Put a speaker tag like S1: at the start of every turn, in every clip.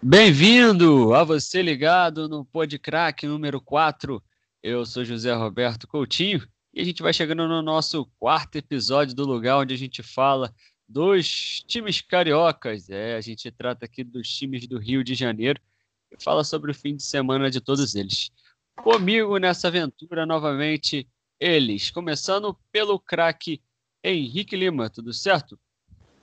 S1: Bem-vindo a você ligado no Podcrack número 4. Eu sou José Roberto Coutinho e a gente vai chegando no nosso quarto episódio do lugar onde a gente fala dos times cariocas. É, a gente trata aqui dos times do Rio de Janeiro e fala sobre o fim de semana de todos eles. Comigo nessa aventura novamente eles, começando pelo craque Henrique Lima, tudo certo?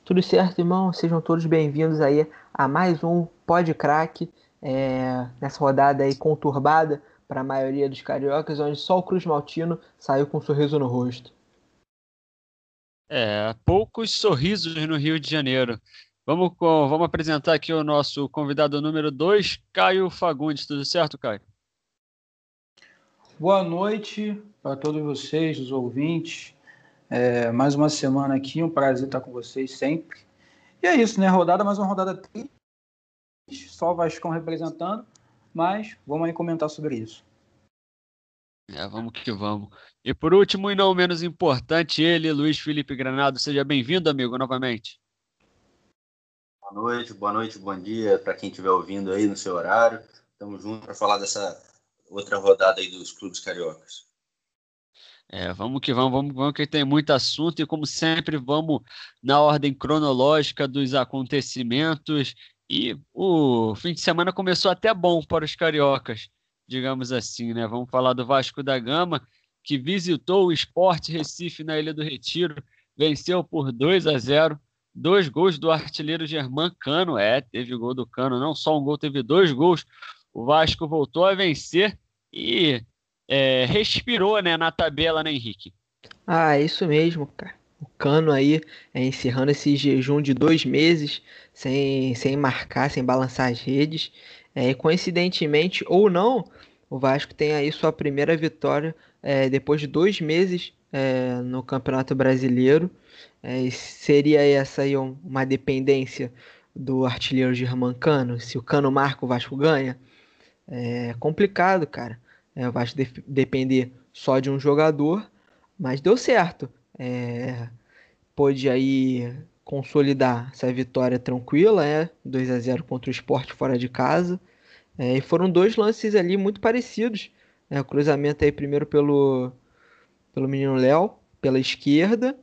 S2: Tudo certo, irmão. Sejam todos bem-vindos aí a mais um Pod Crack, é, nessa rodada aí conturbada para a maioria dos cariocas, onde só o Cruz Maltino saiu com um sorriso no rosto.
S1: É, poucos sorrisos no Rio de Janeiro. Vamos, vamos apresentar aqui o nosso convidado número 2, Caio Fagundes. Tudo certo, Caio?
S3: Boa noite para todos vocês, os ouvintes. É, mais uma semana aqui, um prazer estar com vocês sempre. E é isso, né? Rodada, mais uma rodada triste, só o Vascão representando, mas vamos aí comentar sobre isso.
S1: É, vamos que vamos. E por último, e não menos importante, ele, Luiz Felipe Granado. Seja bem-vindo, amigo, novamente.
S4: Boa noite, boa noite, bom dia para quem estiver ouvindo aí no seu horário. Estamos juntos para falar dessa outra rodada aí dos clubes cariocas.
S1: É, vamos que vamos, vamos, vamos que tem muito assunto e como sempre vamos na ordem cronológica dos acontecimentos e o fim de semana começou até bom para os cariocas, digamos assim, né? Vamos falar do Vasco da Gama que visitou o Esporte Recife na Ilha do Retiro, venceu por 2 a 0, dois gols do artilheiro Germán Cano, é, teve gol do Cano, não só um gol, teve dois gols. O Vasco voltou a vencer e é, respirou né, na tabela, né, Henrique?
S2: Ah, é isso mesmo, cara. O Cano aí é, encerrando esse jejum de dois meses sem, sem marcar, sem balançar as redes. É, coincidentemente ou não, o Vasco tem aí sua primeira vitória é, depois de dois meses é, no Campeonato Brasileiro. É, seria essa aí uma dependência do artilheiro Germán Cano? Se o Cano marca, o Vasco ganha? É complicado, cara. É, vai depender só de um jogador, mas deu certo. É, pôde aí consolidar essa vitória tranquila, é, 2 a 0 contra o Sport fora de casa. É, e foram dois lances ali muito parecidos. Né, o cruzamento aí primeiro pelo, pelo menino Léo, pela esquerda,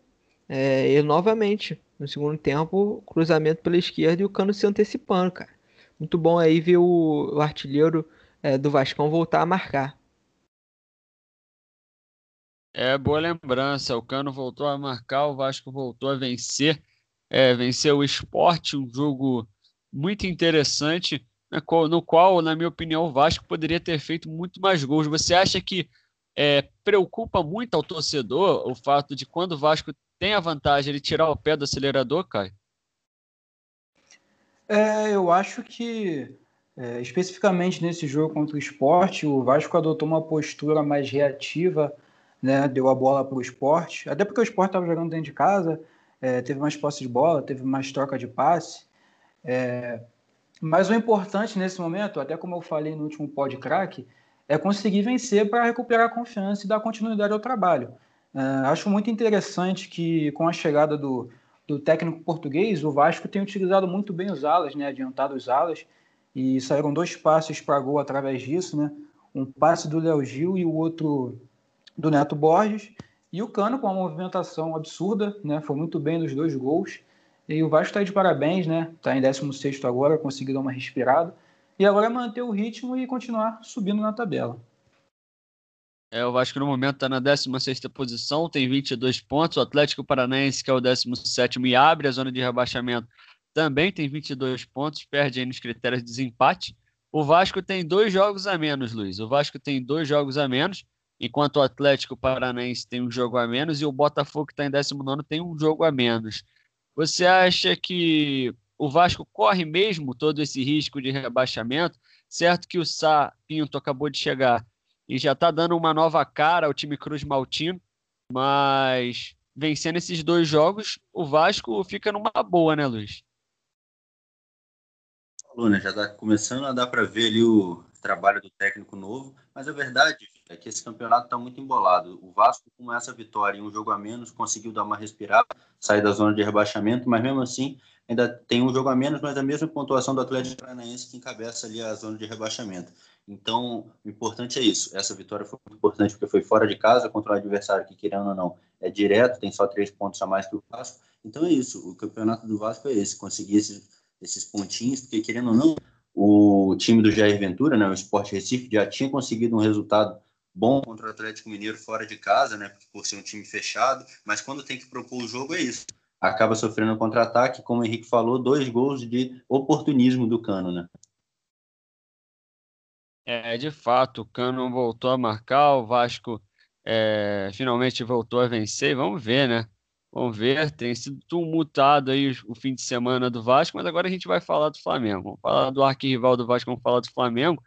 S2: é, e novamente, no segundo tempo, cruzamento pela esquerda e o Cano se antecipando, cara. Muito bom aí ver o, o artilheiro é, do Vascão voltar a marcar.
S1: É boa lembrança. O Cano voltou a marcar, o Vasco voltou a vencer. É, venceu o esporte, um jogo muito interessante, no qual, na minha opinião, o Vasco poderia ter feito muito mais gols. Você acha que é, preocupa muito ao torcedor o fato de quando o Vasco tem a vantagem ele tirar o pé do acelerador, Caio?
S3: É, eu acho que é, especificamente nesse jogo contra o esporte, o Vasco adotou uma postura mais reativa né, deu a bola para o esporte, até porque o esporte estava jogando dentro de casa, é, teve mais posse de bola, teve mais troca de passe. É, mas o importante nesse momento, até como eu falei no último pod crack, é conseguir vencer para recuperar a confiança e dar continuidade ao trabalho. É, acho muito interessante que com a chegada do, do técnico português, o Vasco tem utilizado muito bem os alas, né, adiantado os alas, e saíram dois passes para gol através disso, né? Um passe do Léo Gil e o outro do Neto Borges. E o Cano com uma movimentação absurda, né? Foi muito bem nos dois gols. E o Vasco está de parabéns, né? Está em 16 agora, conseguiu dar uma respirada. E agora é manter o ritmo e continuar subindo na tabela.
S1: É, o Vasco no momento está na 16 posição, tem 22 pontos. O Atlético Paranaense, que é o 17 e abre a zona de rebaixamento, também tem 22 pontos, perde aí nos critérios de desempate. O Vasco tem dois jogos a menos, Luiz. O Vasco tem dois jogos a menos enquanto o Atlético Paranaense tem um jogo a menos e o Botafogo, que está em 19, tem um jogo a menos. Você acha que o Vasco corre mesmo todo esse risco de rebaixamento? Certo que o Sá Pinto acabou de chegar e já está dando uma nova cara ao time Cruz Maltino, mas vencendo esses dois jogos, o Vasco fica numa boa, né, Luiz?
S4: Luna, já está começando a dar para ver ali o trabalho do técnico novo, mas a verdade é que esse campeonato está muito embolado. O Vasco, com essa vitória em um jogo a menos, conseguiu dar uma respirada, sair da zona de rebaixamento, mas mesmo assim ainda tem um jogo a menos, mas a mesma pontuação do Atlético Paranaense que encabeça ali a zona de rebaixamento. Então, o importante é isso. Essa vitória foi muito importante porque foi fora de casa contra um adversário que, querendo ou não, é direto, tem só três pontos a mais que o Vasco. Então é isso. O campeonato do Vasco é esse, conseguir esses, esses pontinhos, porque, querendo ou não, o time do Jair Ventura, né, o Sport Recife, já tinha conseguido um resultado bom contra o Atlético Mineiro fora de casa, né, por ser um time fechado, mas quando tem que propor o jogo é isso. Acaba sofrendo um contra-ataque, como o Henrique falou, dois gols de oportunismo do Cano, né?
S1: É, de fato, o Cano voltou a marcar, o Vasco é, finalmente voltou a vencer. Vamos ver, né? Vamos ver. Tem sido tumultado aí o fim de semana do Vasco, mas agora a gente vai falar do Flamengo. Vamos falar do arquirrival do Vasco, vamos falar do Flamengo,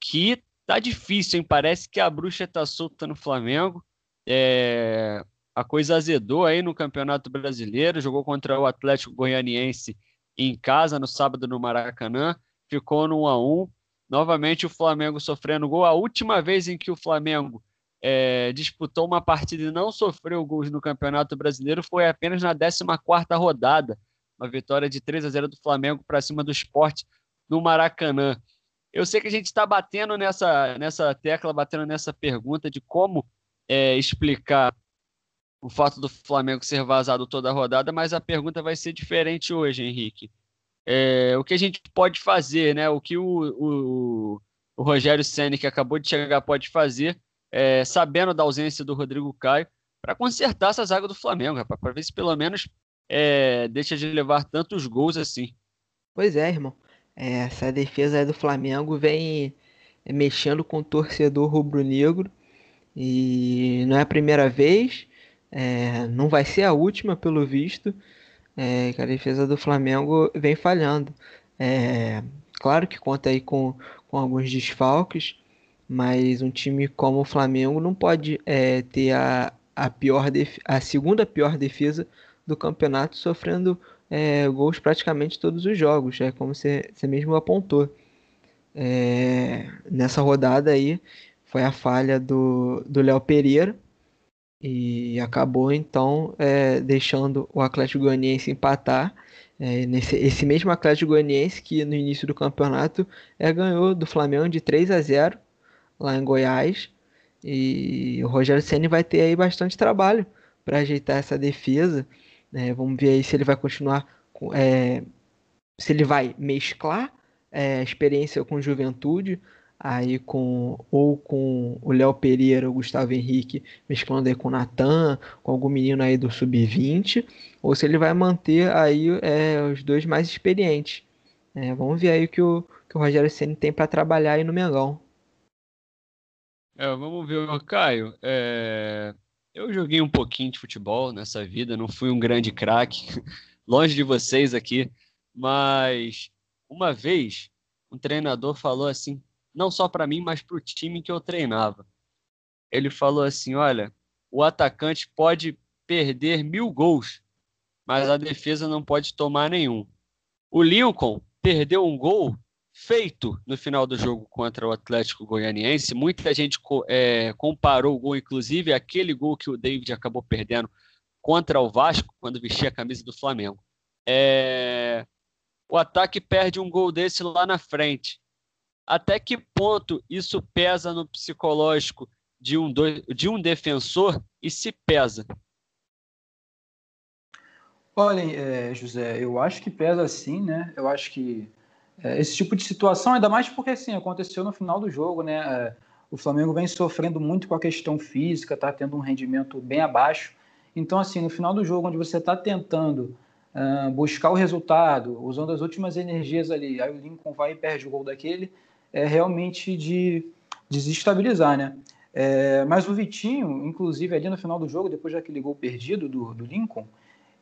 S1: que tá difícil, hein? Parece que a bruxa tá solta no Flamengo. É, a coisa azedou aí no Campeonato Brasileiro, jogou contra o Atlético Goianiense em casa no sábado no Maracanã, ficou no 1 a 1 Novamente o Flamengo sofrendo gol. A última vez em que o Flamengo é, disputou uma partida e não sofreu gols no Campeonato Brasileiro foi apenas na 14 rodada. Uma vitória de 3 a 0 do Flamengo para cima do esporte no Maracanã. Eu sei que a gente está batendo nessa, nessa tecla, batendo nessa pergunta de como é, explicar o fato do Flamengo ser vazado toda a rodada, mas a pergunta vai ser diferente hoje, Henrique é, o que a gente pode fazer, né? O que o, o, o Rogério Senna, que acabou de chegar, pode fazer, é, sabendo da ausência do Rodrigo Caio, para consertar essa zaga do Flamengo, para ver se pelo menos é, deixa de levar tantos gols assim.
S2: Pois é, irmão. É, essa defesa do Flamengo vem mexendo com o torcedor rubro-negro e não é a primeira vez, é, não vai ser a última, pelo visto é, que a defesa do Flamengo vem falhando. É, claro que conta aí com, com alguns desfalques, mas um time como o Flamengo não pode é, ter a, a, pior a segunda pior defesa do campeonato, sofrendo é, gols praticamente todos os jogos, é como você, você mesmo apontou. É, nessa rodada aí foi a falha do Léo Pereira, e acabou então é, deixando o Atlético Goianiense empatar. É, nesse, esse mesmo Atlético Goianiense que no início do campeonato é, ganhou do Flamengo de 3 a 0 lá em Goiás. E o Rogério Ceni vai ter aí bastante trabalho para ajeitar essa defesa. Né? Vamos ver aí se ele vai continuar, é, se ele vai mesclar é, experiência com juventude aí com ou com o Léo Pereira, o Gustavo Henrique, mesclando aí com o Natan, com algum menino aí do sub-20, ou se ele vai manter aí é, os dois mais experientes. É, vamos ver aí o que o, que o Rogério Senna tem para trabalhar aí no Mengão.
S1: É, vamos ver, Caio. Eu joguei um pouquinho de futebol nessa vida, não fui um grande craque, longe de vocês aqui, mas uma vez um treinador falou assim: não só para mim, mas para o time que eu treinava. Ele falou assim: olha, o atacante pode perder mil gols, mas a defesa não pode tomar nenhum. O Lincoln perdeu um gol feito no final do jogo contra o Atlético Goianiense. Muita gente é, comparou o gol, inclusive aquele gol que o David acabou perdendo contra o Vasco, quando vestia a camisa do Flamengo. É... O ataque perde um gol desse lá na frente até que ponto isso pesa no psicológico de um, do, de um defensor e se pesa?
S3: Olha, é, José, eu acho que pesa sim, né? Eu acho que esse tipo de situação, ainda mais porque assim, aconteceu no final do jogo, né? É, o Flamengo vem sofrendo muito com a questão física, tá tendo um rendimento bem abaixo. Então, assim, no final do jogo, onde você está tentando uh, buscar o resultado, usando as últimas energias ali, aí o Lincoln vai e perde o gol daquele, é realmente de desestabilizar, né? É, mas o Vitinho, inclusive ali no final do jogo, depois daquele gol perdido do, do Lincoln,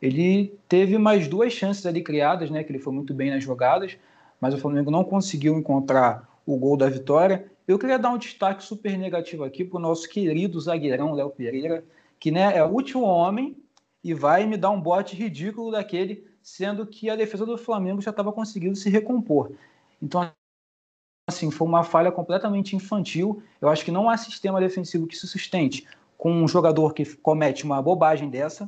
S3: ele teve mais duas chances ali criadas, né? Que ele foi muito bem nas jogadas, mas o Flamengo não conseguiu encontrar o gol da vitória. Eu queria dar um destaque super negativo aqui para o nosso querido zagueirão Léo Pereira, que né, é o último homem e vai me dar um bote ridículo daquele, sendo que a defesa do Flamengo já estava conseguindo se recompor. Então, assim, foi uma falha completamente infantil. Eu acho que não há sistema defensivo que se sustente com um jogador que comete uma bobagem dessa.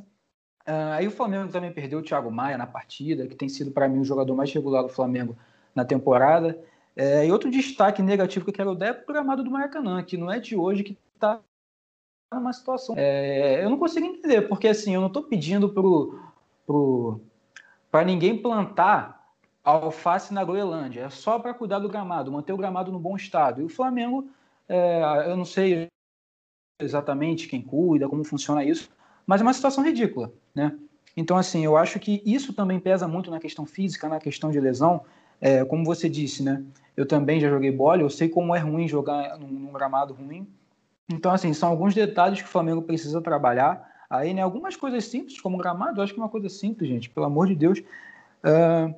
S3: Uh, aí o Flamengo também perdeu o Thiago Maia na partida, que tem sido para mim o jogador mais regular do Flamengo na temporada. É, e outro destaque negativo que eu quero dar é o gramado do Maracanã, que não é de hoje que está numa situação. É, eu não consigo entender, porque assim, eu não estou pedindo pro, pro, para ninguém plantar alface na Groenlândia, é só para cuidar do gramado, manter o gramado no bom estado. E o Flamengo, é, eu não sei exatamente quem cuida, como funciona isso, mas é uma situação ridícula, né? Então, assim, eu acho que isso também pesa muito na questão física, na questão de lesão. É, como você disse, né? Eu também já joguei bola, eu sei como é ruim jogar num, num, gramado ruim. Então, assim, são alguns detalhes que o Flamengo precisa trabalhar. Aí, né, algumas coisas simples, como gramado, eu acho que é uma coisa simples, gente, pelo amor de Deus. Uh,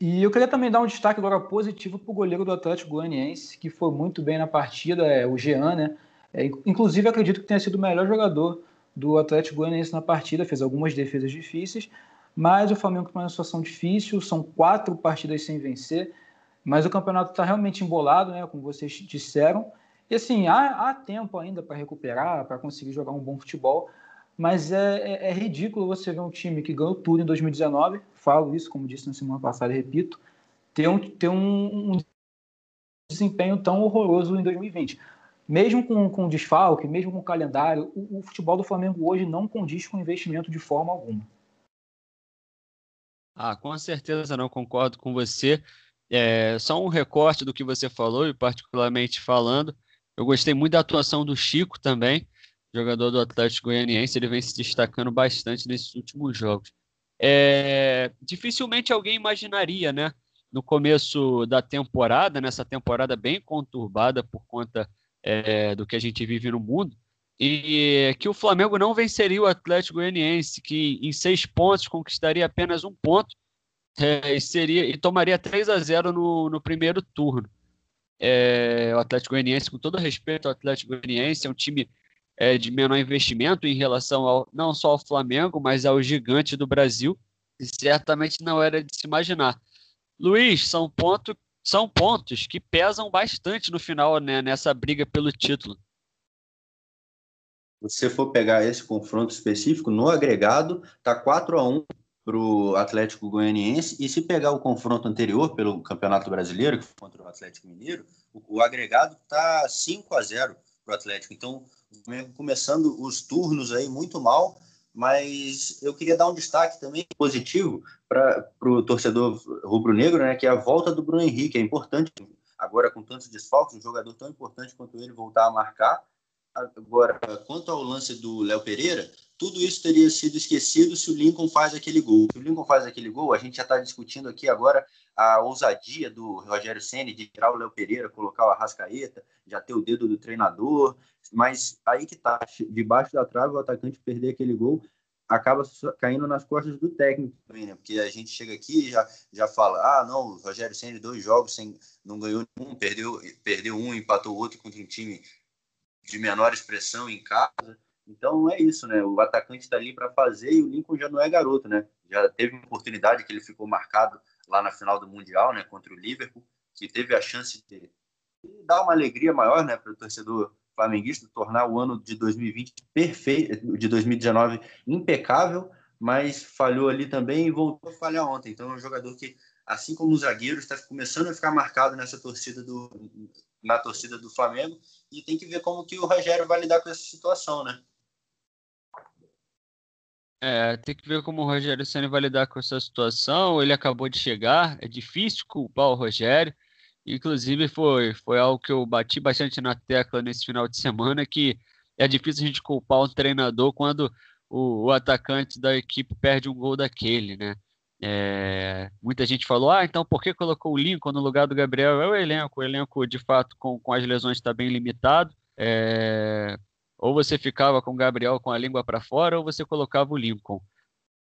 S3: e eu queria também dar um destaque agora positivo para o goleiro do Atlético Goianiense, que foi muito bem na partida, é, o Jean, né? É, inclusive, acredito que tenha sido o melhor jogador do Atlético Goianiense na partida, fez algumas defesas difíceis, mas o Flamengo está numa situação difícil, são quatro partidas sem vencer, mas o campeonato está realmente embolado, né, como vocês disseram, e assim, há, há tempo ainda para recuperar, para conseguir jogar um bom futebol, mas é, é, é, ridículo você ver um time que ganhou tudo em 2019, falo isso, como disse na semana passada, repito, ter um, ter um, um desempenho tão horroroso em 2020 mesmo com, com desfalque, mesmo com calendário, o, o, futebol do Flamengo hoje não condiz com investimento de forma alguma.
S1: Ah, com certeza não concordo com você. É, só um recorte do que você falou, e particularmente falando, eu gostei muito da atuação do Chico também, jogador do Atlético Goianiense, ele vem se destacando bastante nesses últimos jogos. É, dificilmente alguém imaginaria, né, no começo da temporada, nessa temporada bem conturbada por conta é, do que a gente vive no mundo, e que o Flamengo não venceria o Atlético Goianiense, que em seis pontos conquistaria apenas um ponto é, e, seria, e tomaria 3 a 0 no, no primeiro turno. É, o Atlético Goianiense, com todo respeito ao Atlético Goianiense, é um time é, de menor investimento em relação ao, não só ao Flamengo, mas ao gigante do Brasil, e certamente não era de se imaginar. Luiz, são pontos são pontos que pesam bastante no final, né, nessa briga pelo título.
S4: Se você for pegar esse confronto específico, no agregado, tá 4 a 1 para o Atlético Goianiense, e se pegar o confronto anterior pelo Campeonato Brasileiro, que foi contra o Atlético Mineiro, o, o agregado tá 5 a 0 para o Atlético. Então, começando os turnos aí muito mal, mas eu queria dar um destaque também positivo para o torcedor rubro-negro, né, que é a volta do Bruno Henrique. É importante, agora com tantos desfalques, um jogador tão importante quanto ele voltar a marcar. Agora, quanto ao lance do Léo Pereira, tudo isso teria sido esquecido se o Lincoln faz aquele gol. Se o Lincoln faz aquele gol, a gente já está discutindo aqui agora a ousadia do Rogério Ceni de tirar o Léo Pereira, colocar o Arrascaeta, já ter o dedo do treinador, mas aí que tá, debaixo da trave, o atacante perder aquele gol acaba caindo nas costas do técnico também, né? Porque a gente chega aqui e já, já fala, ah, não, o Rogério Ceni dois jogos sem não ganhou um, perdeu perdeu um, empatou outro contra um time de menor expressão em casa. Então é isso, né? O atacante está ali para fazer e o Lincoln já não é garoto, né? Já teve uma oportunidade que ele ficou marcado lá na final do Mundial, né, contra o Liverpool, que teve a chance de dar uma alegria maior, né, para o torcedor flamenguista, tornar o ano de 2020 perfeito, de 2019 impecável, mas falhou ali também e voltou a falhar ontem. Então é um jogador que, assim como os zagueiros, está começando a ficar marcado nessa torcida do na torcida do Flamengo e tem que ver como que o Rogério vai lidar com essa situação, né?
S1: É, tem que ver como o Rogério Senna vai lidar com essa situação. Ele acabou de chegar, é difícil culpar o Rogério. Inclusive, foi, foi algo que eu bati bastante na tecla nesse final de semana, que é difícil a gente culpar um treinador quando o, o atacante da equipe perde um gol daquele, né? É, muita gente falou, ah, então por que colocou o Lincoln no lugar do Gabriel? É o elenco, o elenco de fato com, com as lesões está bem limitado. É, ou você ficava com o Gabriel com a língua para fora, ou você colocava o Lincoln.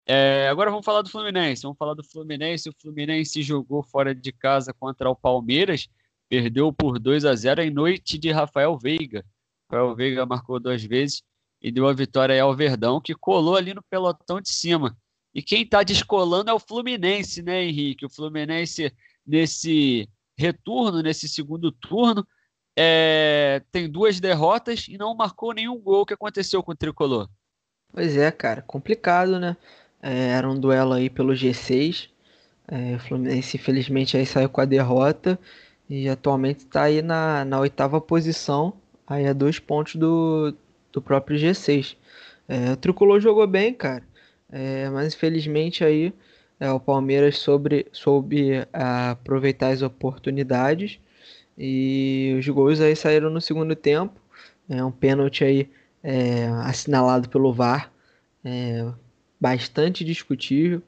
S1: É, agora vamos falar do Fluminense. Vamos falar do Fluminense. O Fluminense jogou fora de casa contra o Palmeiras, perdeu por 2 a 0 em noite de Rafael Veiga. Rafael Veiga marcou duas vezes e deu a vitória ao Verdão, que colou ali no pelotão de cima. E quem está descolando é o Fluminense, né, Henrique? O Fluminense, nesse retorno, nesse segundo turno, é, tem duas derrotas e não marcou nenhum gol. O que aconteceu com o Tricolor?
S2: Pois é, cara, complicado, né? É, era um duelo aí pelo G6. É, o Fluminense, infelizmente, aí saiu com a derrota e atualmente está aí na, na oitava posição, aí a dois pontos do, do próprio G6. É, o Tricolor jogou bem, cara, é, mas infelizmente aí é, o Palmeiras sobre, soube é, aproveitar as oportunidades e os gols aí saíram no segundo tempo. É um pênalti aí é, assinalado pelo VAR, é, bastante discutível.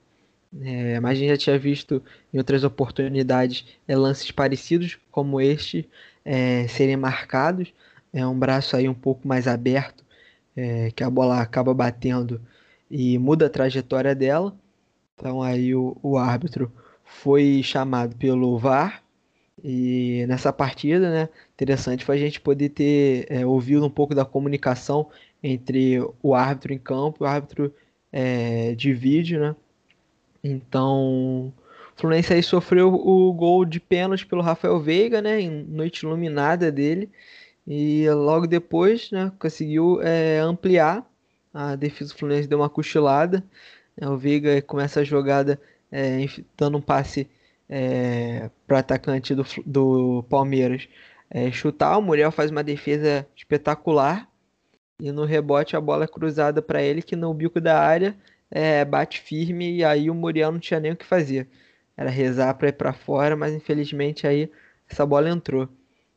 S2: É, mas a gente já tinha visto em outras oportunidades é, lances parecidos como este é, serem marcados. É um braço aí um pouco mais aberto, é, que a bola acaba batendo e muda a trajetória dela. Então aí o, o árbitro foi chamado pelo VAR e nessa partida, né, interessante foi a gente poder ter é, ouvido um pouco da comunicação entre o árbitro em campo e o árbitro é, de vídeo, né? Então, o Fluminense aí sofreu o gol de pênalti pelo Rafael Veiga, né, em noite iluminada dele, e logo depois, né, conseguiu é, ampliar. A defesa do Fluminense deu uma cochilada. Né, o Veiga começa a jogada é, dando um passe é, para atacante do, do Palmeiras é, chutar. O Muriel faz uma defesa espetacular. E no rebote a bola é cruzada para ele, que no bico da área é, bate firme. E aí o Muriel não tinha nem o que fazer. Era rezar para ir para fora, mas infelizmente aí essa bola entrou.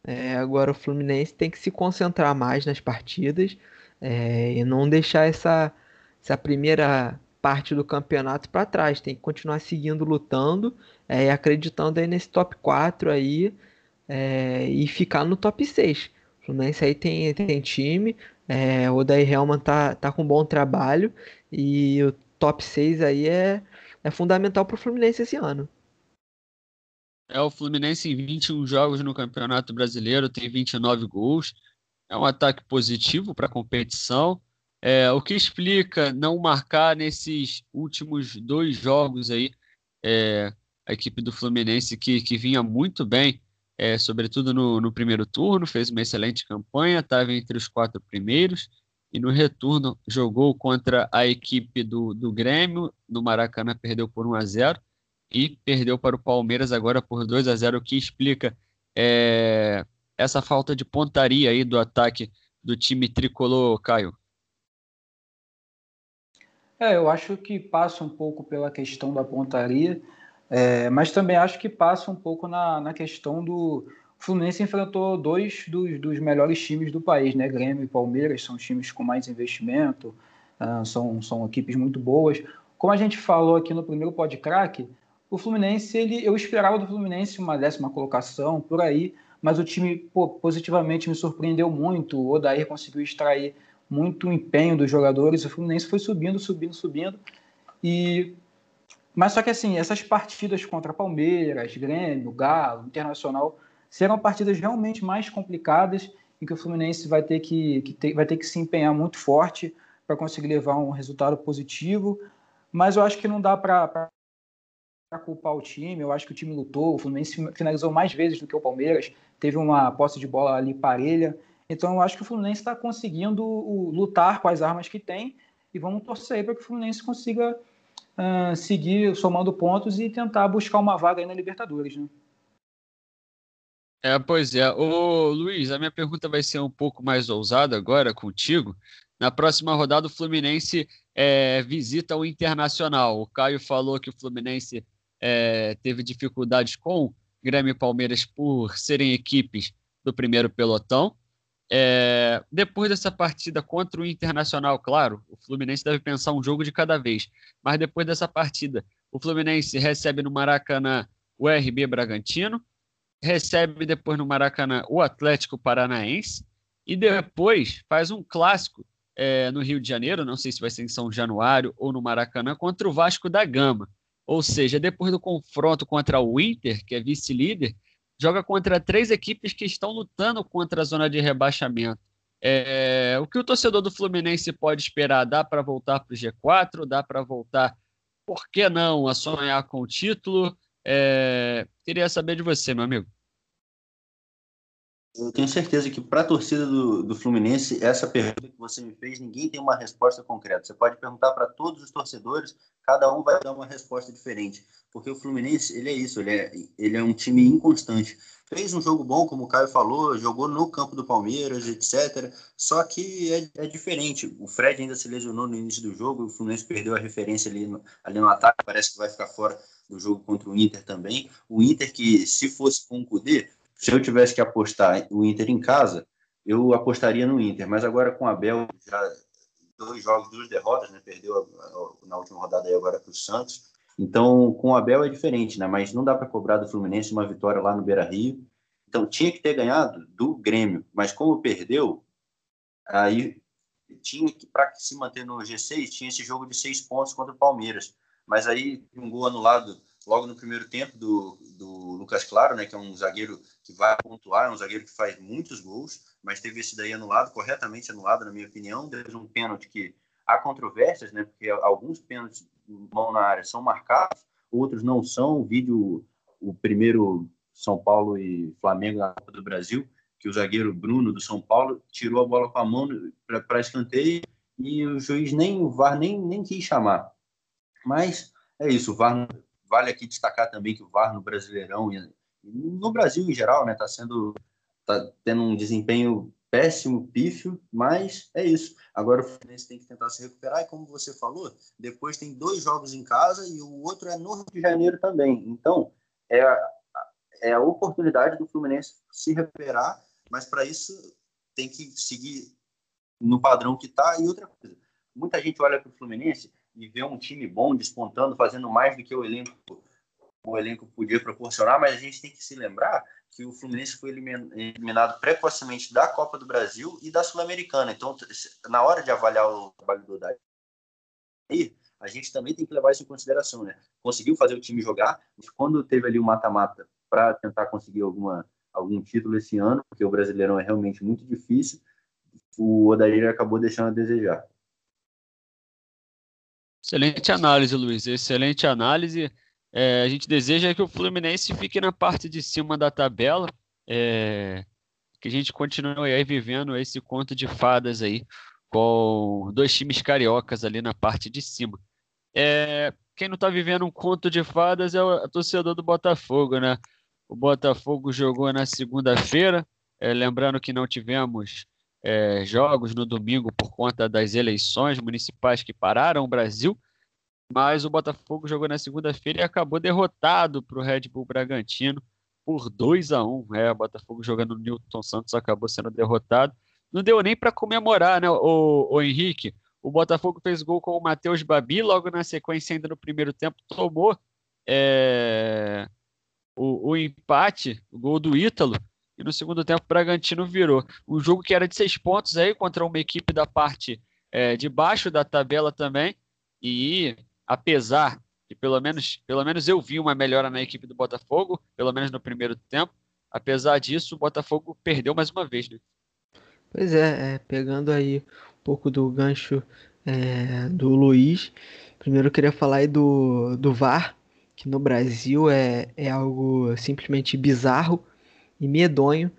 S2: É, agora o Fluminense tem que se concentrar mais nas partidas é, e não deixar essa, essa primeira parte do campeonato para trás. Tem que continuar seguindo lutando é, e acreditando aí nesse top 4 aí é, e ficar no top 6. O Fluminense aí tem, tem time, é, o Daí Helman tá, tá com bom trabalho e o top 6 aí é, é fundamental para o Fluminense esse ano.
S1: É o Fluminense em 21 jogos no Campeonato Brasileiro, tem 29 gols. É um ataque positivo para a competição. É, o que explica não marcar nesses últimos dois jogos aí é, a equipe do Fluminense que, que vinha muito bem, é, sobretudo no, no, primeiro turno, fez uma excelente campanha, estava entre os quatro primeiros e no retorno jogou contra a equipe do, do Grêmio, no Maracanã perdeu por 1 a 0 e perdeu para o Palmeiras agora por 2 a 0 o que explica é, essa falta de pontaria aí do ataque do time tricolor, Caio.
S3: É, eu acho que passa um pouco pela questão da pontaria, é, mas também acho que passa um pouco na, na questão do. O Fluminense enfrentou dois dos, dos melhores times do país, né? Grêmio e Palmeiras são times com mais investimento, uh, são, são equipes muito boas. Como a gente falou aqui no primeiro podcast, o Fluminense, ele, eu esperava do Fluminense uma décima colocação por aí, mas o time pô, positivamente me surpreendeu muito. O Odair conseguiu extrair muito empenho dos jogadores. O Fluminense foi subindo, subindo, subindo. E mas só que assim, essas partidas contra Palmeiras, Grêmio, Galo, Internacional, serão partidas realmente mais complicadas em que o Fluminense vai ter que, que ter, vai ter que se empenhar muito forte para conseguir levar um resultado positivo. Mas eu acho que não dá para culpar o time. Eu acho que o time lutou. O Fluminense finalizou mais vezes do que o Palmeiras. Teve uma posse de bola ali parelha. Então eu acho que o Fluminense está conseguindo lutar com as armas que tem e vamos torcer para que o Fluminense consiga uh, seguir somando pontos e tentar buscar uma vaga aí na Libertadores, né?
S1: É, pois é. Ô, Luiz, a minha pergunta vai ser um pouco mais ousada agora contigo. Na próxima rodada, o Fluminense é, visita o Internacional. O Caio falou que o Fluminense é, teve dificuldades com Grêmio e Palmeiras por serem equipes do primeiro pelotão. É, depois dessa partida contra o Internacional, claro, o Fluminense deve pensar um jogo de cada vez. Mas depois dessa partida, o Fluminense recebe no Maracanã o RB Bragantino, recebe depois no Maracanã o Atlético Paranaense e depois faz um clássico é, no Rio de Janeiro, não sei se vai ser em São Januário ou no Maracanã, contra o Vasco da Gama. Ou seja, depois do confronto contra o Inter, que é vice-líder, joga contra três equipes que estão lutando contra a zona de rebaixamento. É, o que o torcedor do Fluminense pode esperar? Dá para voltar para o G4? Dá para voltar, por que não, a sonhar com o título? É, queria saber de você, meu amigo.
S4: Eu tenho certeza que para a torcida do, do Fluminense, essa pergunta que você me fez, ninguém tem uma resposta concreta. Você pode perguntar para todos os torcedores, cada um vai dar uma resposta diferente. Porque o Fluminense, ele é isso, ele é, ele é um time inconstante. Fez um jogo bom, como o Caio falou, jogou no campo do Palmeiras, etc. Só que é, é diferente. O Fred ainda se lesionou no início do jogo, o Fluminense perdeu a referência ali no, ali no ataque, parece que vai ficar fora do jogo contra o Inter também. O Inter que, se fosse com o Cudê, se eu tivesse que apostar o Inter em casa, eu apostaria no Inter. Mas agora com o Abel, já dois jogos, duas derrotas, né? Perdeu na última rodada aí agora para o Santos. Então, com o Abel é diferente, né? Mas não dá para cobrar do Fluminense uma vitória lá no Beira Rio. Então, tinha que ter ganhado do Grêmio. Mas como perdeu, aí tinha que, para se manter no G6, tinha esse jogo de seis pontos contra o Palmeiras. Mas aí, um gol anulado logo no primeiro tempo do, do Lucas Claro, né, que é um zagueiro que vai pontuar, é um zagueiro que faz muitos gols, mas teve esse daí anulado, corretamente anulado, na minha opinião. Teve um pênalti que há controvérsias, né, porque alguns pênaltis mão na área são marcados, outros não são. O vídeo, o primeiro São Paulo e Flamengo na Copa do Brasil, que o zagueiro Bruno do São Paulo tirou a bola com a mão para escanteio e o juiz nem o VAR nem, nem quis chamar. Mas é isso, o VAR Vale aqui destacar também que o VAR no Brasileirão e no Brasil em geral, né, está sendo tá tendo um desempenho péssimo, pífio, mas é isso. Agora o Fluminense tem que tentar se recuperar e como você falou, depois tem dois jogos em casa e o outro é no Rio de Janeiro também. Então, é a, é a oportunidade do Fluminense se recuperar, mas para isso tem que seguir no padrão que está. E outra coisa, muita gente olha para o Fluminense e ver um time bom despontando, fazendo mais do que o elenco o elenco podia proporcionar, mas a gente tem que se lembrar que o Fluminense foi eliminado precocemente da Copa do Brasil e da Sul-Americana. Então, na hora de avaliar o trabalho do Dai, a gente também tem que levar isso em consideração, né? Conseguiu fazer o time jogar, quando teve ali o mata-mata para tentar conseguir alguma algum título esse ano, porque o Brasileirão é realmente muito difícil, o Odair acabou deixando a desejar.
S1: Excelente análise, Luiz. Excelente análise. É, a gente deseja que o Fluminense fique na parte de cima da tabela, é, que a gente continue aí vivendo esse conto de fadas aí, com dois times cariocas ali na parte de cima. É, quem não está vivendo um conto de fadas é o torcedor do Botafogo, né? O Botafogo jogou na segunda-feira, é, lembrando que não tivemos é, jogos no domingo por conta das eleições municipais que pararam o Brasil, mas o Botafogo jogou na segunda-feira e acabou derrotado para o Red Bull Bragantino por 2 a 1 É, o Botafogo jogando no Newton Santos acabou sendo derrotado. Não deu nem para comemorar, né, o, o Henrique? O Botafogo fez gol com o Matheus Babi, logo na sequência, ainda no primeiro tempo, tomou é, o, o empate, o gol do Ítalo, e no segundo tempo o Bragantino virou. Um jogo que era de seis pontos aí contra uma equipe da parte é, de baixo da tabela também. E apesar de pelo menos, pelo menos eu vi uma melhora na equipe do Botafogo, pelo menos no primeiro tempo. Apesar disso, o Botafogo perdeu mais uma vez, né?
S2: Pois é, é pegando aí um pouco do gancho é, do Luiz. Primeiro eu queria falar aí do, do VAR, que no Brasil é, é algo simplesmente bizarro e medonho.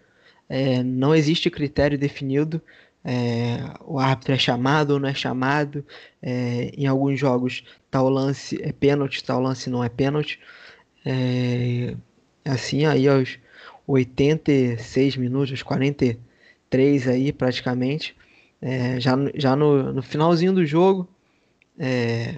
S2: É, não existe critério definido. É, o árbitro é chamado ou não é chamado. É, em alguns jogos, tal lance é pênalti, tal lance não é pênalti. É, assim, aí aos 86 minutos, 43 aí praticamente, é, já, já no, no, finalzinho do jogo, é,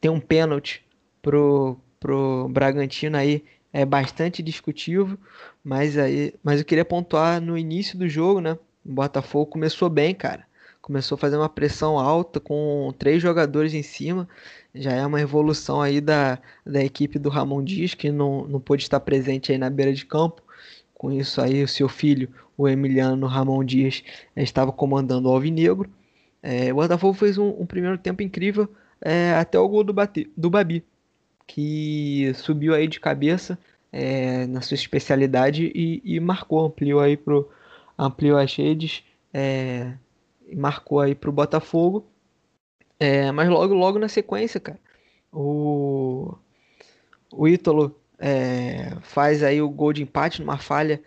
S2: tem um pênalti pro, pro Bragantino aí é bastante discutível, mas aí, mas eu queria pontuar no início do jogo, né? O Botafogo começou bem, cara. Começou a fazer uma pressão alta com três jogadores em cima. Já é uma evolução aí da, da equipe do Ramon Dias, que não, não pôde estar presente aí na beira de campo. Com isso aí, o seu filho, o Emiliano Ramon Dias, estava comandando o Alvinegro. É, o Botafogo fez um, um primeiro tempo incrível é, até o gol do, bate, do Babi que subiu aí de cabeça é, na sua especialidade e, e, marcou, ampliou aí pro, ampliou as redes, é, marcou aí pro Botafogo. É, mas logo, logo na sequência, cara, o, o Ítalo é, faz aí o gol de empate numa falha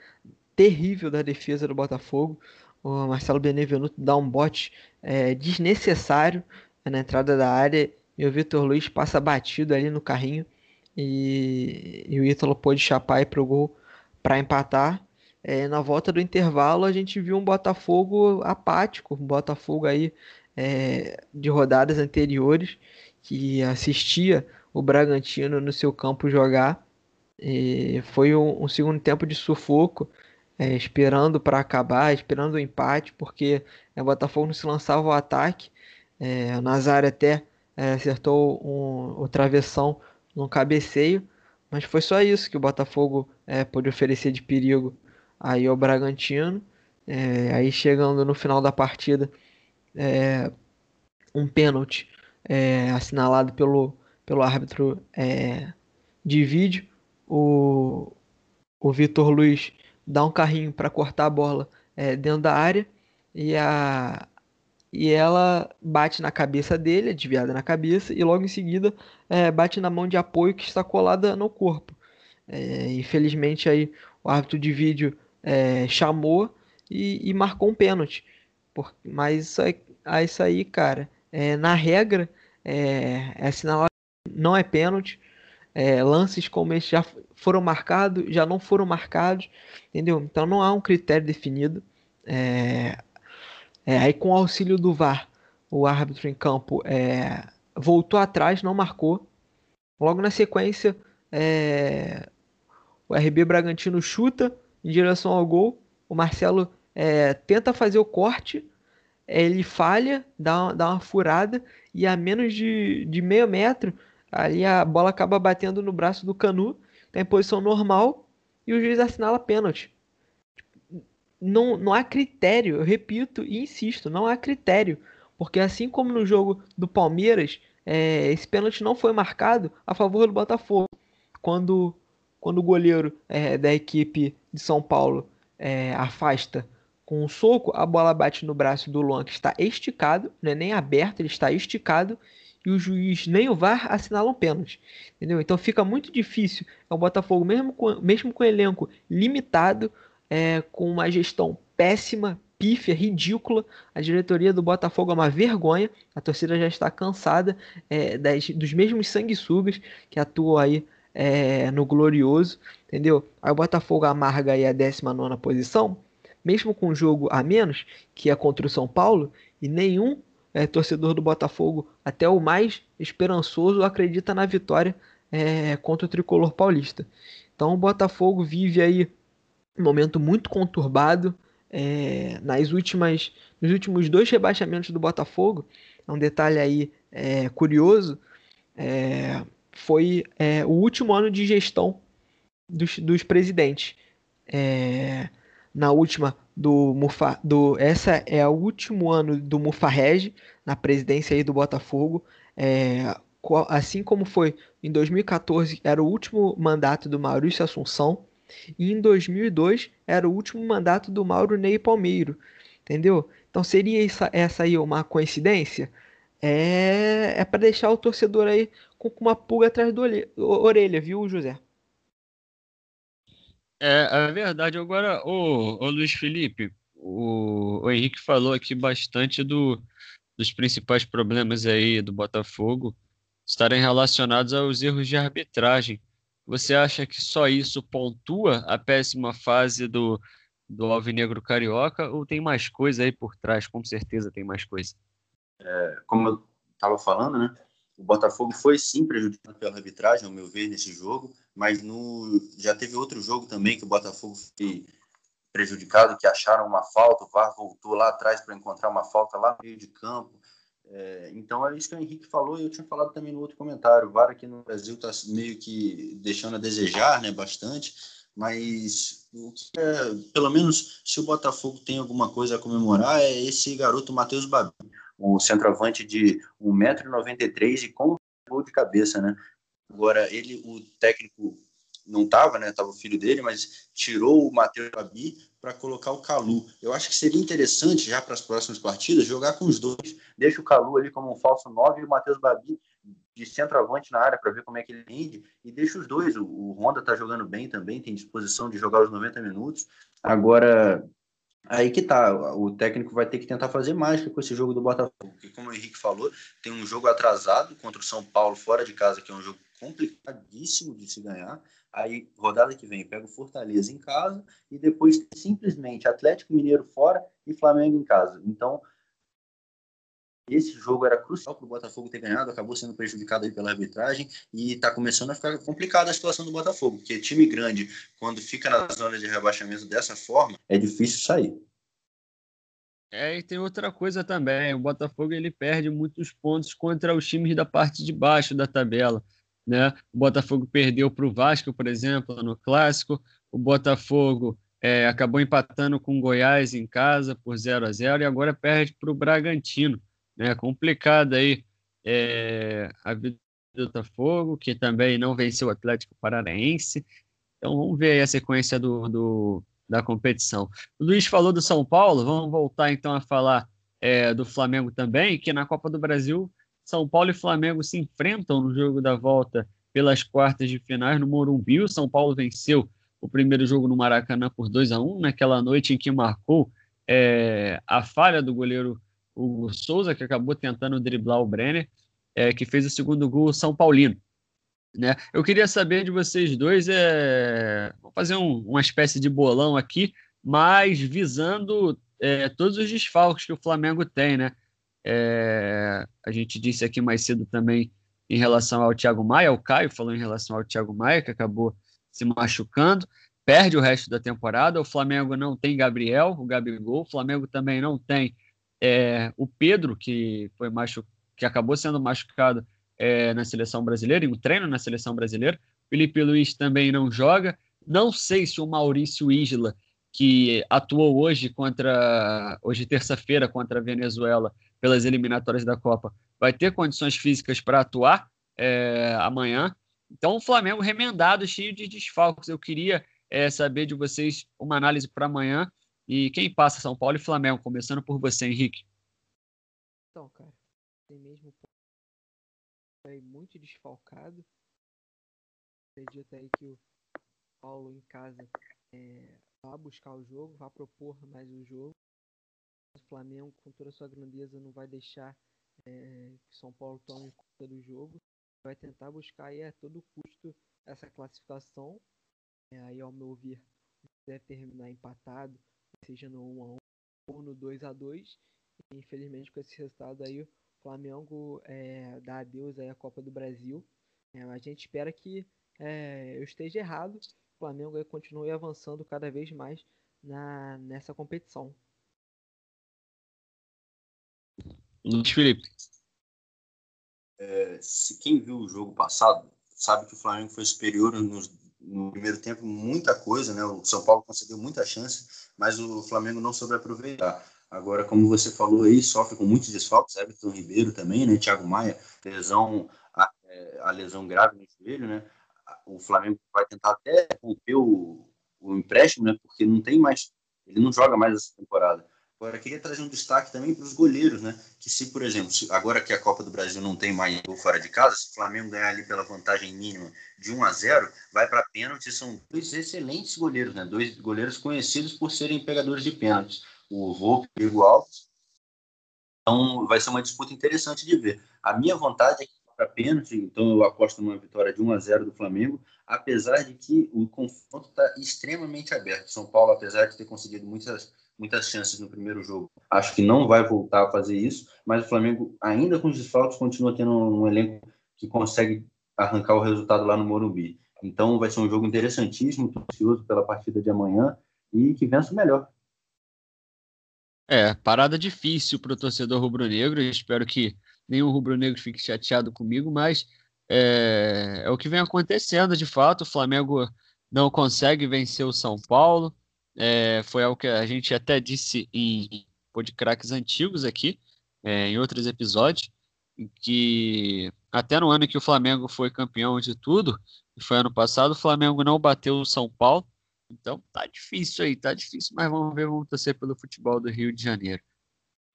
S2: terrível da defesa do Botafogo. O Marcelo Benevenuto dá um bote é, desnecessário na entrada da área e o Vitor Luiz passa batido ali no carrinho e, e o Ítalo pôde chapar aí pro gol para empatar. É, na volta do intervalo a gente viu um Botafogo apático, um Botafogo aí é, de rodadas anteriores que assistia o Bragantino no seu campo jogar. E foi um, um segundo tempo de sufoco, é, esperando para acabar, esperando o empate, porque é, o Botafogo não se lançava ao ataque. É, o Nazário até é, acertou um, o travessão num cabeceio, mas foi só isso que o Botafogo é, pôde oferecer de perigo aí ao Bragantino. É, aí chegando no final da partida, é, um pênalti é, assinalado pelo, pelo árbitro é, de vídeo. O, o Vitor Luiz dá um carrinho para cortar a bola é, dentro da área e, a, e ela bate na cabeça dele, é desviada na cabeça, e logo em seguida é, bate na mão de apoio que está colada no corpo. É, infelizmente aí o árbitro de vídeo é, chamou e, e, marcou um pênalti. Por, mas isso aí, isso aí cara, é, na regra, é, é assinalado não é pênalti. É, lances como esse já foram marcados, já não foram marcados, entendeu? Então não há um critério definido. É, é, aí com o auxílio do VAR, o árbitro em campo é, voltou atrás, não marcou. Logo na sequência, é, o RB Bragantino chuta em direção ao gol. O Marcelo é, tenta fazer o corte, ele falha, dá, dá uma furada e a menos de, de meio metro, ali a bola acaba batendo no braço do Canu, tá em posição normal e o juiz assinala pênalti. Não, não há critério, eu repito e insisto, não há critério, porque assim como no jogo do Palmeiras, é, esse pênalti não foi marcado a favor do Botafogo. Quando, quando o goleiro é, da equipe de São Paulo é, afasta com um soco, a bola bate no braço do Luan, que está esticado, não é nem aberto, ele está esticado, e o juiz nem o VAR assinalam pênalti. Entendeu? Então fica muito difícil. É o Botafogo, mesmo com, mesmo com elenco limitado, é, com uma gestão péssima, pífia, ridícula. A diretoria do Botafogo é uma vergonha. A torcida já está cansada é, das, dos mesmos sanguessugas que atuam aí é, no Glorioso, entendeu? Aí o Botafogo amarga aí a 19 posição, mesmo com um jogo a menos, que é contra o São Paulo, e nenhum é, torcedor do Botafogo, até o mais esperançoso, acredita na vitória é, contra o tricolor paulista. Então o Botafogo vive aí um momento muito conturbado. É, nas últimas, nos últimos dois rebaixamentos do Botafogo, é um detalhe aí é, curioso, é, foi é, o último ano de gestão dos, dos presidentes. É, na última do Mufa, do essa é o último ano do Mufarrege na presidência aí do Botafogo. É, assim como foi em 2014 era o último mandato do Maurício Assunção e em 2002 era o último mandato do Mauro Ney Palmeiro, entendeu? Então seria essa, essa aí uma coincidência? É, é para deixar o torcedor aí com uma pulga atrás da orelha, viu, José?
S1: É, é verdade. Agora, o, o Luiz Felipe, o, o Henrique falou aqui bastante do, dos principais problemas aí do Botafogo estarem relacionados aos erros de arbitragem. Você acha que só isso pontua a péssima fase do, do Alvinegro Carioca ou tem mais coisa aí por trás? Com certeza tem mais coisa.
S4: É, como eu estava falando, né? O Botafogo foi sim prejudicado pela arbitragem, ao meu ver, nesse jogo, mas no, já teve outro jogo também que o Botafogo foi prejudicado, que acharam uma falta, o VAR voltou lá atrás para encontrar uma falta lá no meio de campo. É, então é isso que o Henrique falou e eu tinha falado também no outro comentário. O VAR aqui no Brasil está meio que deixando a desejar, né, bastante, mas é, pelo menos se o Botafogo tem alguma coisa a comemorar é esse garoto Matheus Babi o centroavante de 1,93m e com gol de cabeça, né? Agora, ele, o técnico não estava, né? Tava o filho dele, mas tirou o Matheus Babi para colocar o Calu. Eu acho que seria interessante, já para as próximas partidas, jogar com os dois. Deixa o Calu ali como um falso 9 e o Matheus Babi de centroavante na área para ver como é que ele rende e deixa os dois. O, Honda está jogando bem também, tem disposição de jogar os 90 minutos. Agora, aí que tá, o técnico vai ter que tentar fazer mágica com esse jogo do Botafogo, porque como o Henrique falou, tem um jogo atrasado contra o São Paulo fora de casa, que é um jogo complicadíssimo de se ganhar. Aí, rodada que vem, pega o Fortaleza em casa e depois simplesmente Atlético Mineiro fora e Flamengo em casa. Então, esse jogo era crucial para o Botafogo ter ganhado, acabou sendo prejudicado aí pela arbitragem e está começando a ficar complicada a situação do Botafogo, porque time grande, quando fica na zona de rebaixamento dessa forma, é difícil sair.
S1: É, e tem outra coisa também, o Botafogo ele perde muitos pontos contra os times da parte de baixo da tabela. Né? O Botafogo perdeu para o Vasco, por exemplo, no Clássico. O Botafogo é, acabou empatando com o Goiás em casa por 0 a 0 e agora perde para o Bragantino. Né? Complicada aí é, a vida do Botafogo, que também não venceu o Atlético Paranaense. Então vamos ver aí a sequência do, do, da competição. O Luiz falou do São Paulo, vamos voltar então a falar é, do Flamengo também, que na Copa do Brasil são Paulo e Flamengo se enfrentam no jogo da volta pelas quartas de finais no Morumbi. O São Paulo venceu o primeiro jogo no Maracanã por 2 a 1 naquela noite em que marcou é, a falha do goleiro Hugo Souza, que acabou tentando driblar o Brenner, é, que fez o segundo gol São Paulino. Né? Eu queria saber de vocês dois, é... vou fazer um, uma espécie de bolão aqui, mas visando é, todos os desfalques que o Flamengo tem, né? É, a gente disse aqui mais cedo também em relação ao Thiago Maia, o Caio falou em relação ao Thiago Maia, que acabou se machucando, perde o resto da temporada. O Flamengo não tem Gabriel, o Gabigol, o Flamengo também não tem é, o Pedro, que foi machu que acabou sendo machucado é, na seleção brasileira, em um treino na seleção brasileira. Felipe Luiz também não joga. Não sei se o Maurício Isla, que atuou hoje contra hoje terça-feira contra a Venezuela, pelas eliminatórias da Copa, vai ter condições físicas para atuar é, amanhã. Então, o Flamengo remendado, cheio de desfalques. Eu queria é, saber de vocês uma análise para amanhã. E quem passa São Paulo e Flamengo, começando por você, Henrique.
S2: Então, cara, tem mesmo aí muito desfalcado. Acredito aí que o Paulo em casa é, vai buscar o jogo, vai propor mais o jogo. O Flamengo, com toda a sua grandeza, não vai deixar é, que São Paulo tome conta do jogo. Vai tentar buscar aí a todo custo essa classificação. É, aí, ao meu ver, deve terminar empatado, seja no 1 a 1 ou no 2 a 2 e, Infelizmente, com esse resultado aí, o Flamengo é, dá adeus aí à Copa do Brasil. É, a gente espera que é, eu esteja errado. O Flamengo continue avançando cada vez mais na, nessa competição.
S1: Luiz Felipe.
S4: É, se quem viu o jogo passado sabe que o Flamengo foi superior no, primeiro tempo, muita coisa, né? O São Paulo conseguiu muita chance, mas o Flamengo não soube aproveitar. Agora, como você falou aí, sofre com muitos desfalques, Everton Ribeiro também, né? Thiago Maia, lesão, a, é, a lesão grave no joelho, né? O Flamengo vai tentar até romper o, o empréstimo, né? Porque não tem mais, ele não joga mais essa temporada. Agora, queria trazer um destaque também para os goleiros, né? Que se, por exemplo, se, agora que a Copa do Brasil não tem mais gol fora de casa, se o Flamengo ganhar ali pela vantagem mínima de 1 a 0, vai para pênalti. São dois excelentes goleiros, né? Dois goleiros conhecidos por serem pegadores de pênaltis. O Volpe e o Alves. Então, vai ser uma disputa interessante de ver. A minha vontade é que para pênalti, então eu aposto numa vitória de 1 a 0 do Flamengo, apesar de que o confronto está extremamente aberto. São Paulo, apesar de ter conseguido muitas muitas chances no primeiro jogo. Acho que não vai voltar a fazer isso, mas o Flamengo, ainda com os desfalques, continua tendo um elenco que consegue arrancar o resultado lá no Morumbi. Então vai ser um jogo interessantíssimo, ansioso pela partida de amanhã e que vença o melhor.
S1: É, parada difícil para o torcedor rubro-negro. Espero que nenhum rubro-negro fique chateado comigo, mas é, é, o que vem acontecendo de fato. O Flamengo não consegue vencer o São Paulo. É, foi algo que a gente até disse em podcracks antigos aqui, é, em outros episódios, que até no ano que o Flamengo foi campeão de tudo, foi ano passado, o Flamengo não bateu o São Paulo. Então tá difícil aí, tá difícil, mas vamos ver, vamos torcer pelo futebol do Rio de Janeiro.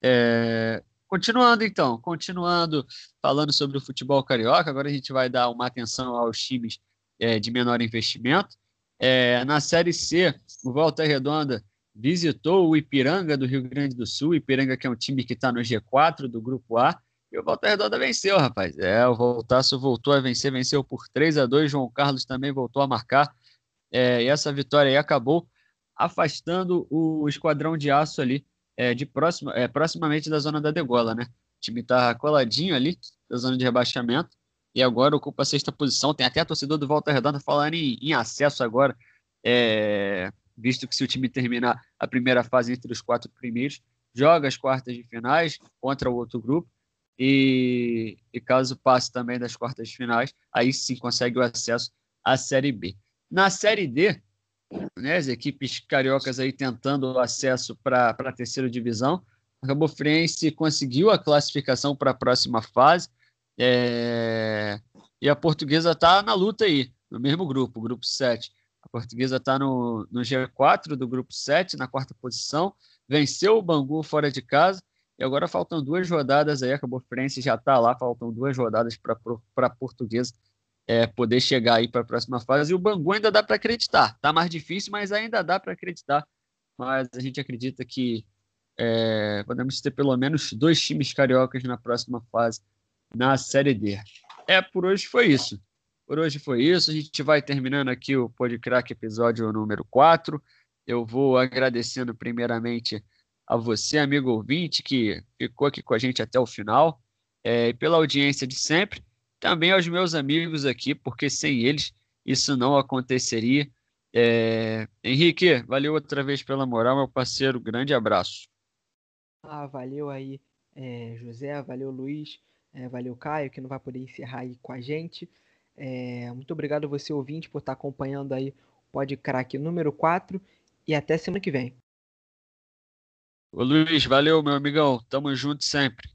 S1: É, Continuando então, continuando falando sobre o futebol carioca, agora a gente vai dar uma atenção aos times é, de menor investimento. É, na Série C, o Volta Redonda visitou o Ipiranga do Rio Grande do Sul, Ipiranga que é um time que está no G4 do Grupo A, e o Volta Redonda venceu, rapaz. É, o Voltaço voltou a vencer, venceu por 3 a 2 João Carlos também voltou a marcar. É, e essa vitória aí acabou afastando o esquadrão de aço ali é, de próxima, é, proximamente da zona da degola, né? O time tá coladinho ali da zona de rebaixamento e agora ocupa a sexta posição. Tem até a torcedor do Volta Redonda falando em, em acesso agora, é, visto que se o time terminar a primeira fase entre os quatro primeiros, joga as quartas de finais contra o outro grupo e, e caso passe também das quartas de finais, aí sim consegue o acesso à Série B. Na Série D, né, as equipes cariocas aí tentando o acesso para a terceira divisão, a Cabo Friense conseguiu a classificação para a próxima fase é... e a portuguesa está na luta aí, no mesmo grupo, grupo 7. A portuguesa está no, no G4 do grupo 7, na quarta posição, venceu o Bangu fora de casa e agora faltam duas rodadas aí, a Cabo Friense já está lá, faltam duas rodadas para a Portuguesa é, poder chegar aí para a próxima fase. E o Bangu ainda dá para acreditar. Tá mais difícil, mas ainda dá para acreditar. Mas a gente acredita que é, podemos ter pelo menos dois times cariocas na próxima fase na Série D. É, por hoje foi isso. Por hoje foi isso. A gente vai terminando aqui o Podcrack episódio número 4. Eu vou agradecendo primeiramente a você, amigo ouvinte, que ficou aqui com a gente até o final, é, pela audiência de sempre, também aos meus amigos aqui, porque sem eles isso não aconteceria. É, Henrique, valeu outra vez pela moral, meu parceiro, grande abraço.
S2: Ah, valeu aí, é, José, valeu Luiz, é, valeu Caio, que não vai poder encerrar aí com a gente. É, muito obrigado você, ouvinte, por estar acompanhando aí o Pode Crack número 4 e até semana que vem.
S1: Ô Luiz, valeu, meu amigão. Tamo junto sempre.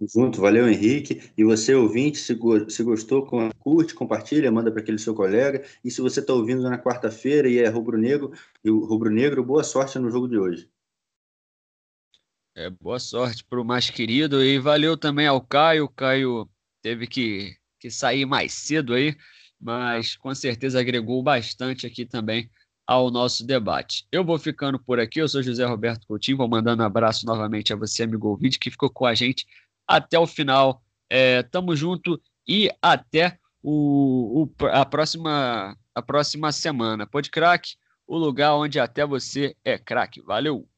S4: Junto, valeu Henrique. E você, ouvinte, se, se gostou, curte, compartilha, manda para aquele seu colega. E se você está ouvindo na quarta-feira e é rubro-negro, rubro-negro, boa sorte no jogo de hoje.
S1: É, boa sorte para o mais querido e valeu também ao Caio. O Caio teve que, que sair mais cedo aí, mas com certeza agregou bastante aqui também ao nosso debate. Eu vou ficando por aqui, eu sou José Roberto Coutinho, vou mandando um abraço novamente a você, amigo ouvinte, que ficou com a gente até o final. É, tamo junto e até o, o, a, próxima, a próxima semana. Pode craque, o lugar onde até você é craque. Valeu!